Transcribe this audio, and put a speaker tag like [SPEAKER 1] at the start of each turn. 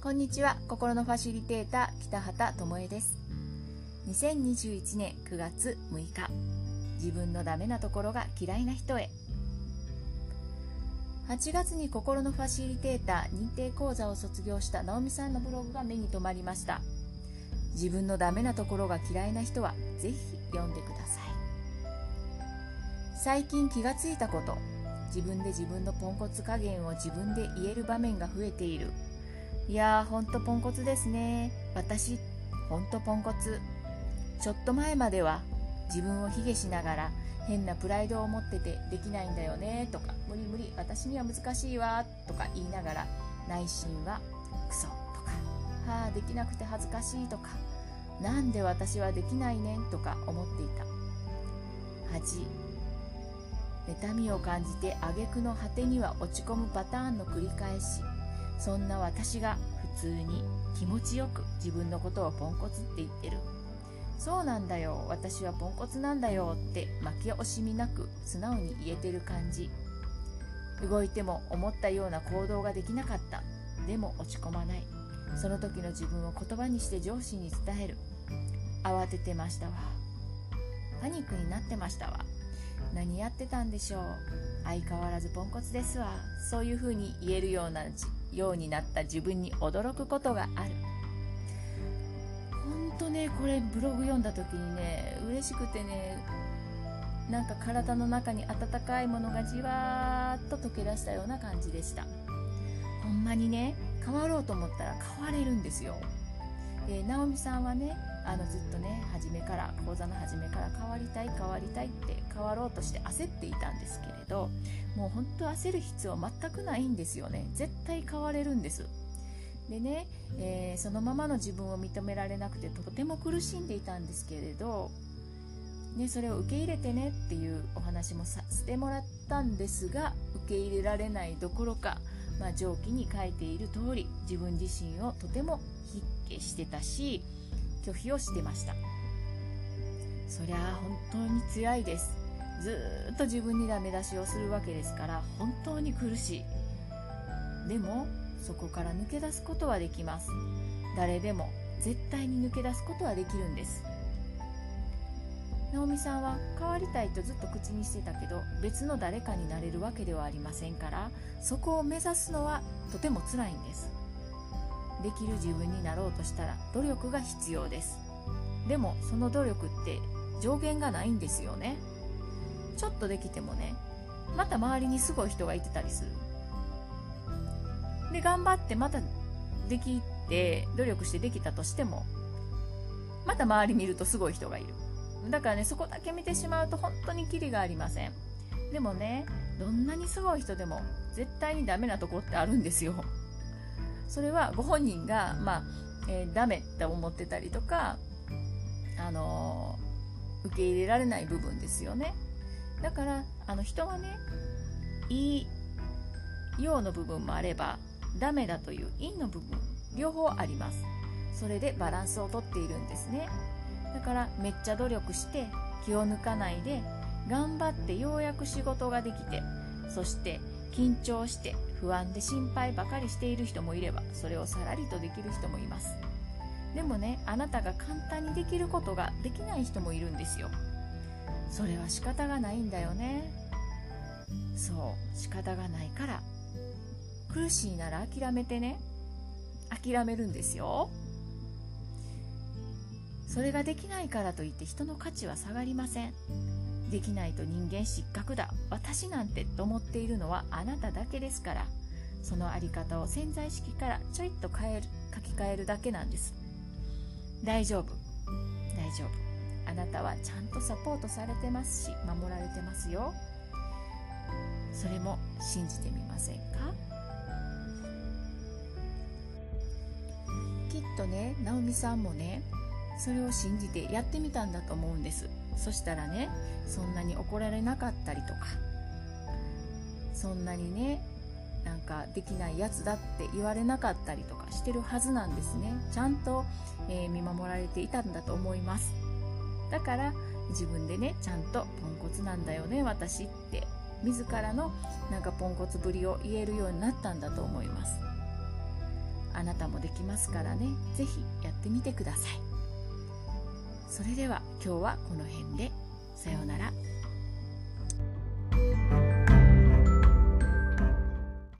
[SPEAKER 1] こんにちは。心のファシリテーター北畑智恵です。2021年9月6日自分のダメなところが嫌いな人へ。8月に心のファシリテーター認定講座を卒業した直美さんのブログが目に留まりました。自分のダメなところが嫌いな人はぜひ読んでください。最近気がついたこと自分で自分のポンコツ加減を自分で言える場面が増えている。いやーほんとポンコツですね。私ほんとポンコツ。ちょっと前までは自分を卑下しながら変なプライドを持っててできないんだよねとか無理無理私には難しいわとか言いながら内心はクソとかはあできなくて恥ずかしいとかなんで私はできないねんとか思っていた。8妬みを感じて挙句の果てには落ち込むパターンの繰り返し。そんな私が普通に気持ちよく自分のことをポンコツって言ってる。そうなんだよ私はポンコツなんだよって負け惜しみなく素直に言えてる感じ。動いても思ったような行動ができなかった。でも落ち込まない。その時の自分を言葉にして上司に伝える。慌ててましたわ。パニックになってましたわ。何やってたんでしょう。相変わらずポンコツですわ。そういう風に言えるようなようになった自分に驚くことがある。ほんとねこれブログ読んだ時にね嬉しくてねなんか体の中に温かいものがじわーっと溶け出したような感じでした。ほんまにね変わろうと思ったら変われるんですよ。で直美さんはねあのずっとね初めから講座の初めから変わりたい変わりたいって変わろうとして焦っていたんですけれどもう本当焦る必要は全くないんですよね。絶対変われるんです。でね、えー、そのままの自分を認められなくてとても苦しんでいたんですけれど、ね、それを受け入れてねっていうお話もさせてもらったんですが受け入れられないどころか、まあ、上記に書いている通り自分自身をとても筆記してたし拒否をしてました。そりゃあ本当に辛いです。ずっと自分にダメ出しをするわけですから本当に苦しい。でもそこから抜け出すことはできます。誰でも絶対に抜け出すことはできるんです。直美さんは変わりたいとずっと口にしてたけど別の誰かになれるわけではありませんからそこを目指すのはとても辛いんです。できる自分になろうとしたら努力が必要です。でもその努力って上限がないんですよね。ちょっとできてもねまた周りにすごい人がいてたりする。で頑張ってまたできて努力してできたとしてもまた周り見るとすごい人がいる。だからねそこだけ見てしまうと本当にキリがありません。でもねどんなにすごい人でも絶対にダメなとこってあるんですよ。それはご本人が、まあえー、ダメって思ってたりとか、あのー、受け入れられない部分ですよね。だからあの人はねいい陽の部分もあればダメだという陰の部分両方あります。それでバランスをとっているんですね。だからめっちゃ努力して気を抜かないで頑張ってようやく仕事ができてそして緊張して不安で心配ばかりしている人もいればそれをさらりとできる人もいます。でもねあなたが簡単にできることができない人もいるんですよ。それは仕方がないんだよね。そう仕方がないから。苦しいなら諦めてね。諦めるんですよ。それができないからといって人の価値は下がりません。できないと人間失格だ。私なんてと思っているのはあなただけですから。そのあり方を潜在意識からちょいっと変える書き換えるだけなんです。大丈夫。大丈夫。あなたはちゃんとサポートされてますし守られてますよ。それも信じてみませんか？きっとね直美さんもねそれを信じてやってみたんだと思うんです。そしたらねそんなに怒られなかったりとかそんなにねなんかできないやつだって言われなかったりとかしてるはずなんですね。ちゃんと、えー、見守られていたんだと思います。だから自分でねちゃんとポンコツなんだよね私って自らのなんかポンコツぶりを言えるようになったんだと思います。あなたもできますからね是非やってみてください。それでは今日はこの辺でさようなら。